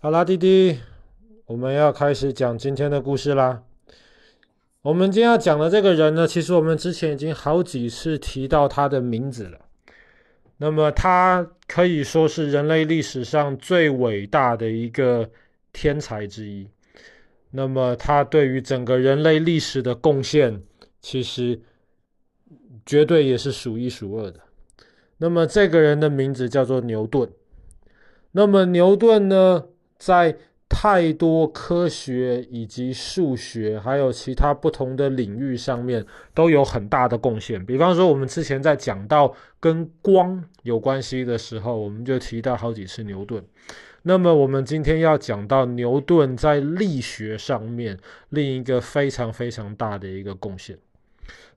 好啦，弟弟，我们要开始讲今天的故事啦。我们今天要讲的这个人呢，其实我们之前已经好几次提到他的名字了。那么，他可以说是人类历史上最伟大的一个天才之一。那么，他对于整个人类历史的贡献，其实绝对也是数一数二的。那么，这个人的名字叫做牛顿。那么，牛顿呢，在太多科学以及数学，还有其他不同的领域上面都有很大的贡献。比方说，我们之前在讲到跟光有关系的时候，我们就提到好几次牛顿。那么，我们今天要讲到牛顿在力学上面另一个非常非常大的一个贡献。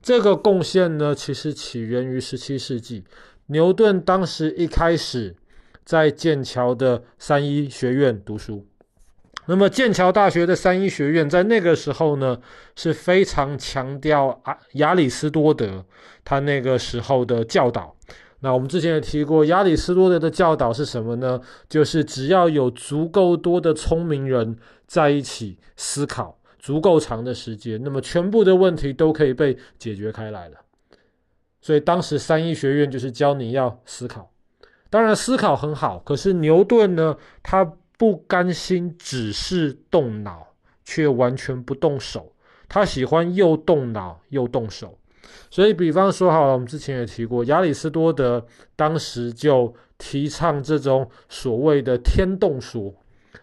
这个贡献呢，其实起源于十七世纪。牛顿当时一开始在剑桥的三一学院读书。那么剑桥大学的三一学院在那个时候呢，是非常强调啊亚里士多德他那个时候的教导。那我们之前也提过，亚里士多德的教导是什么呢？就是只要有足够多的聪明人在一起思考足够长的时间，那么全部的问题都可以被解决开来了。所以当时三一学院就是教你要思考。当然思考很好，可是牛顿呢，他。不甘心只是动脑，却完全不动手。他喜欢又动脑又动手。所以，比方说，好了，我们之前也提过，亚里士多德当时就提倡这种所谓的天动说，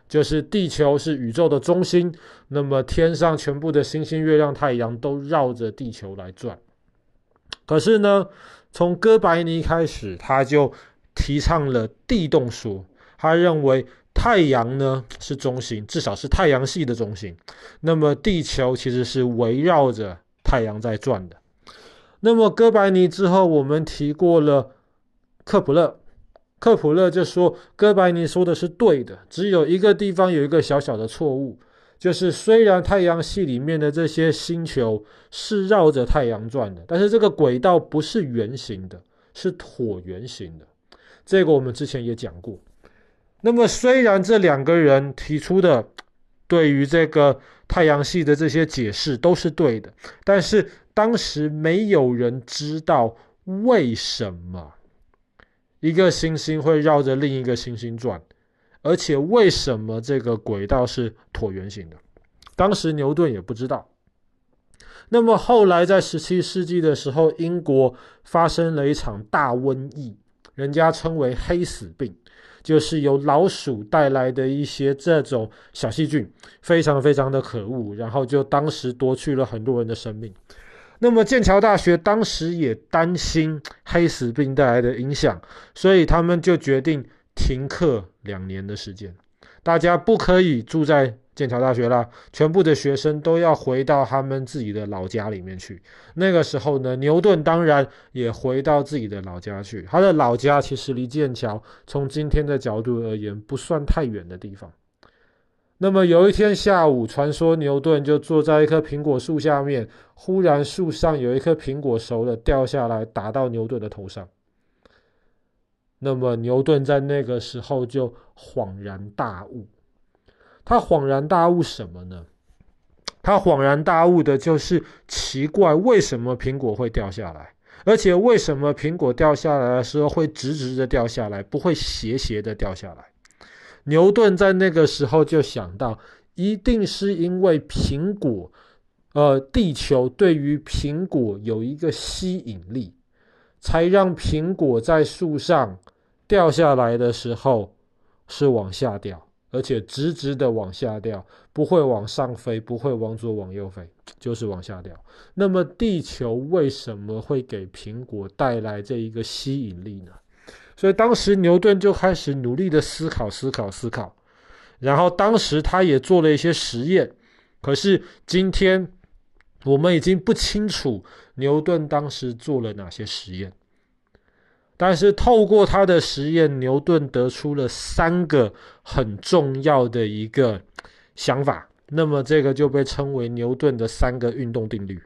就是地球是宇宙的中心，那么天上全部的星星、月亮、太阳都绕着地球来转。可是呢，从哥白尼开始，他就提倡了地动说，他认为。太阳呢是中心，至少是太阳系的中心。那么地球其实是围绕着太阳在转的。那么哥白尼之后，我们提过了克普勒，克普勒就说哥白尼说的是对的，只有一个地方有一个小小的错误，就是虽然太阳系里面的这些星球是绕着太阳转的，但是这个轨道不是圆形的，是椭圆形的。这个我们之前也讲过。那么，虽然这两个人提出的对于这个太阳系的这些解释都是对的，但是当时没有人知道为什么一个星星会绕着另一个星星转，而且为什么这个轨道是椭圆形的。当时牛顿也不知道。那么后来在十七世纪的时候，英国发生了一场大瘟疫，人家称为黑死病。就是由老鼠带来的一些这种小细菌，非常非常的可恶，然后就当时夺去了很多人的生命。那么剑桥大学当时也担心黑死病带来的影响，所以他们就决定停课两年的时间，大家不可以住在。剑桥大学啦，全部的学生都要回到他们自己的老家里面去。那个时候呢，牛顿当然也回到自己的老家去。他的老家其实离剑桥，从今天的角度而言，不算太远的地方。那么有一天下午，传说牛顿就坐在一棵苹果树下面，忽然树上有一颗苹果熟了，掉下来打到牛顿的头上。那么牛顿在那个时候就恍然大悟。他恍然大悟什么呢？他恍然大悟的就是奇怪，为什么苹果会掉下来？而且为什么苹果掉下来的时候会直直的掉下来，不会斜斜的掉下来？牛顿在那个时候就想到，一定是因为苹果，呃，地球对于苹果有一个吸引力，才让苹果在树上掉下来的时候是往下掉。而且直直的往下掉，不会往上飞，不会往左往右飞，就是往下掉。那么地球为什么会给苹果带来这一个吸引力呢？所以当时牛顿就开始努力的思考、思考、思考。然后当时他也做了一些实验，可是今天我们已经不清楚牛顿当时做了哪些实验。但是透过他的实验，牛顿得出了三个很重要的一个想法。那么这个就被称为牛顿的三个运动定律。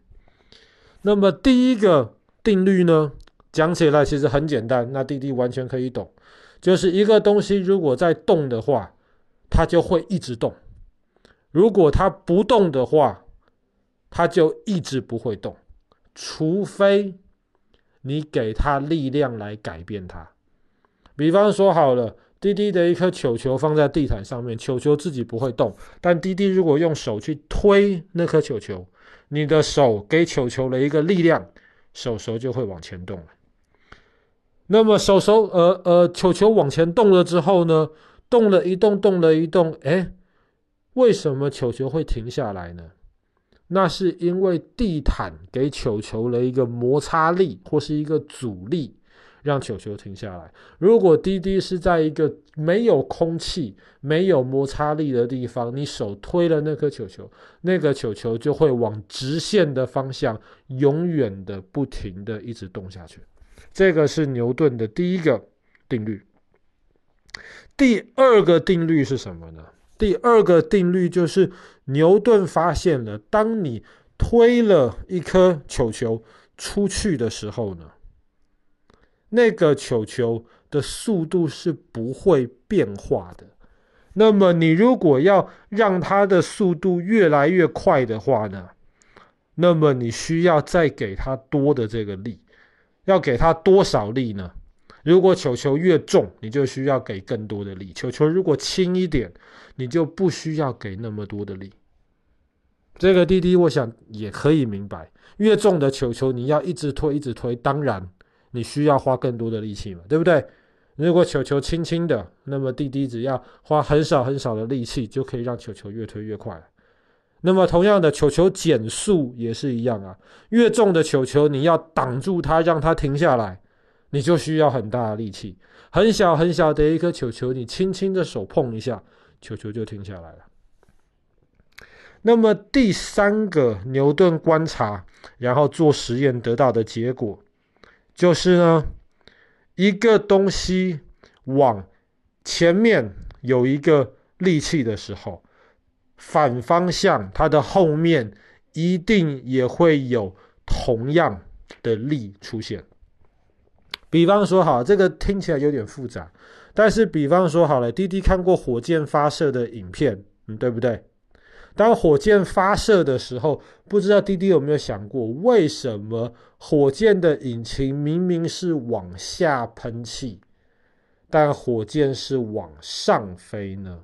那么第一个定律呢，讲起来其实很简单，那弟弟完全可以懂，就是一个东西如果在动的话，它就会一直动；如果它不动的话，它就一直不会动，除非你给它力量来改变它。比方说好了，滴滴的一颗球球放在地毯上面，球球自己不会动，但滴滴如果用手去推那颗球球，你的手给球球了一个力量，手手就会往前动了。那么手手呃呃球球往前动了之后呢，动了一动，动了一动，哎，为什么球球会停下来呢？那是因为地毯给球球了一个摩擦力或是一个阻力，让球球停下来。如果滴滴是在一个没有空气、没有摩擦力的地方，你手推了那颗球球，那个球球就会往直线的方向，永远的不停的一直动下去。这个是牛顿的第一个定律。第二个定律是什么呢？第二个定律就是牛顿发现了，当你推了一颗球球出去的时候呢，那个球球的速度是不会变化的。那么你如果要让它的速度越来越快的话呢，那么你需要再给它多的这个力，要给它多少力呢？如果球球越重，你就需要给更多的力；球球如果轻一点，你就不需要给那么多的力。这个滴滴，我想也可以明白，越重的球球你要一直推，一直推，当然你需要花更多的力气嘛，对不对？如果球球轻轻的，那么滴滴只要花很少很少的力气，就可以让球球越推越快。那么同样的，球球减速也是一样啊，越重的球球你要挡住它，让它停下来。你就需要很大的力气，很小很小的一颗球球，你轻轻的手碰一下，球球就停下来了。那么第三个牛顿观察，然后做实验得到的结果，就是呢，一个东西往前面有一个力气的时候，反方向它的后面一定也会有同样的力出现。比方说，好，这个听起来有点复杂，但是比方说好了，滴滴看过火箭发射的影片，嗯，对不对？当火箭发射的时候，不知道滴滴有没有想过，为什么火箭的引擎明明是往下喷气，但火箭是往上飞呢？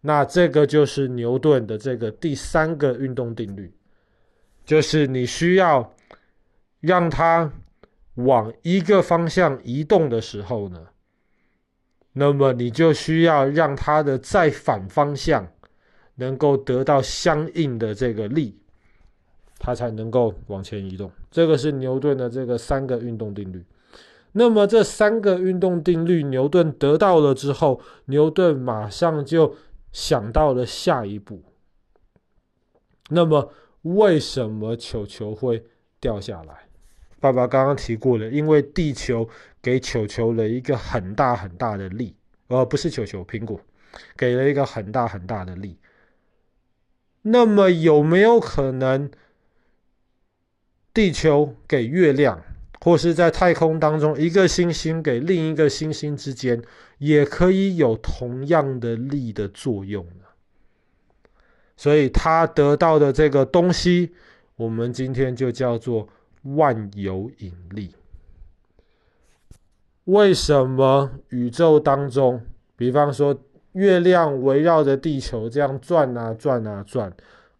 那这个就是牛顿的这个第三个运动定律，就是你需要让它。往一个方向移动的时候呢，那么你就需要让它的再反方向能够得到相应的这个力，它才能够往前移动。这个是牛顿的这个三个运动定律。那么这三个运动定律，牛顿得到了之后，牛顿马上就想到了下一步。那么为什么球球会掉下来？爸爸刚刚提过了，因为地球给球球了一个很大很大的力，而不是球球，苹果给了一个很大很大的力。那么有没有可能，地球给月亮，或是在太空当中一个星星给另一个星星之间，也可以有同样的力的作用呢？所以他得到的这个东西，我们今天就叫做。万有引力，为什么宇宙当中，比方说月亮围绕着地球这样转啊转啊转，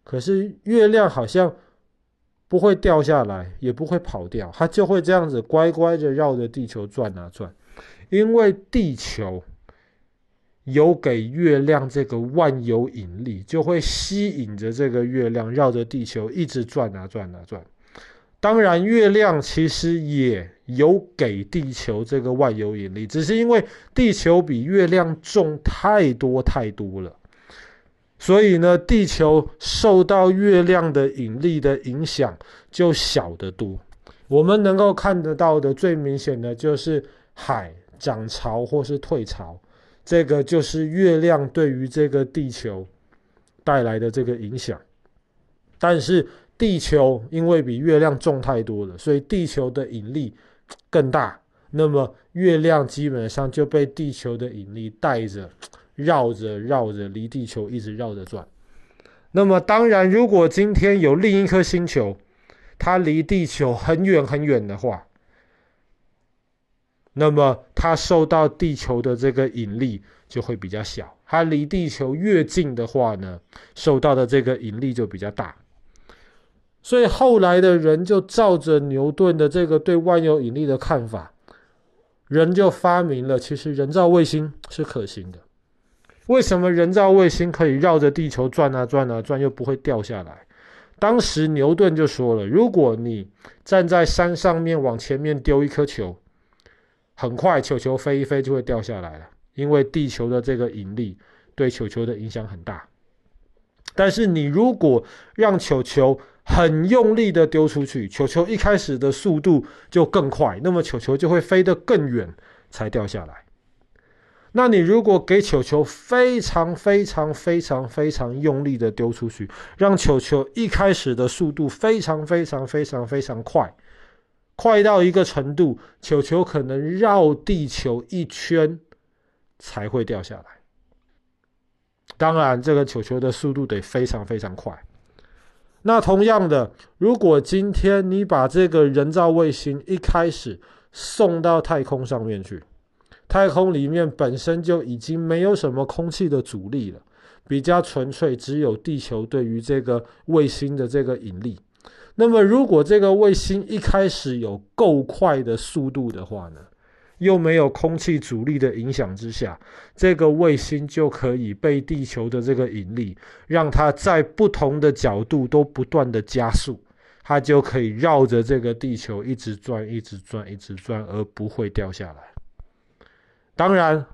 可是月亮好像不会掉下来，也不会跑掉，它就会这样子乖乖的绕着地球转啊转，因为地球有给月亮这个万有引力，就会吸引着这个月亮绕着地球一直转啊转啊转。当然，月亮其实也有给地球这个万有引力，只是因为地球比月亮重太多太多了，所以呢，地球受到月亮的引力的影响就小得多。我们能够看得到的最明显的就是海涨潮或是退潮，这个就是月亮对于这个地球带来的这个影响，但是。地球因为比月亮重太多了，所以地球的引力更大。那么月亮基本上就被地球的引力带着绕着绕着离地球一直绕着转。那么当然，如果今天有另一颗星球，它离地球很远很远的话，那么它受到地球的这个引力就会比较小。它离地球越近的话呢，受到的这个引力就比较大。所以后来的人就照着牛顿的这个对万有引力的看法，人就发明了，其实人造卫星是可行的。为什么人造卫星可以绕着地球转啊转啊转，又不会掉下来？当时牛顿就说了，如果你站在山上面往前面丢一颗球，很快球球飞一飞就会掉下来了，因为地球的这个引力对球球的影响很大。但是你如果让球球很用力的丢出去，球球一开始的速度就更快，那么球球就会飞得更远才掉下来。那你如果给球球非常非常非常非常用力的丢出去，让球球一开始的速度非常非常非常非常快，快到一个程度，球球可能绕地球一圈才会掉下来。当然，这个球球的速度得非常非常快。那同样的，如果今天你把这个人造卫星一开始送到太空上面去，太空里面本身就已经没有什么空气的阻力了，比较纯粹，只有地球对于这个卫星的这个引力。那么，如果这个卫星一开始有够快的速度的话呢？又没有空气阻力的影响之下，这个卫星就可以被地球的这个引力，让它在不同的角度都不断的加速，它就可以绕着这个地球一直转，一直转，一直转，而不会掉下来。当然，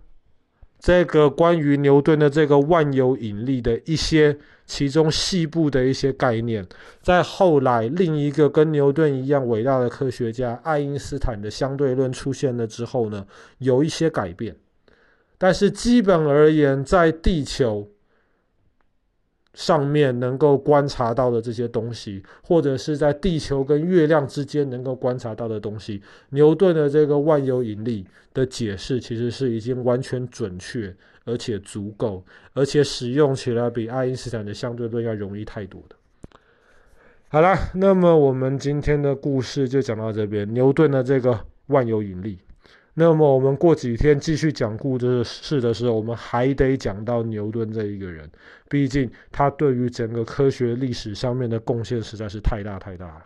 这个关于牛顿的这个万有引力的一些。其中细部的一些概念，在后来另一个跟牛顿一样伟大的科学家爱因斯坦的相对论出现了之后呢，有一些改变。但是基本而言，在地球上面能够观察到的这些东西，或者是在地球跟月亮之间能够观察到的东西，牛顿的这个万有引力的解释其实是已经完全准确。而且足够，而且使用起来比爱因斯坦的相对论要容易太多的。好了，那么我们今天的故事就讲到这边，牛顿的这个万有引力。那么我们过几天继续讲故事的时候，我们还得讲到牛顿这一个人，毕竟他对于整个科学历史上面的贡献实在是太大太大了。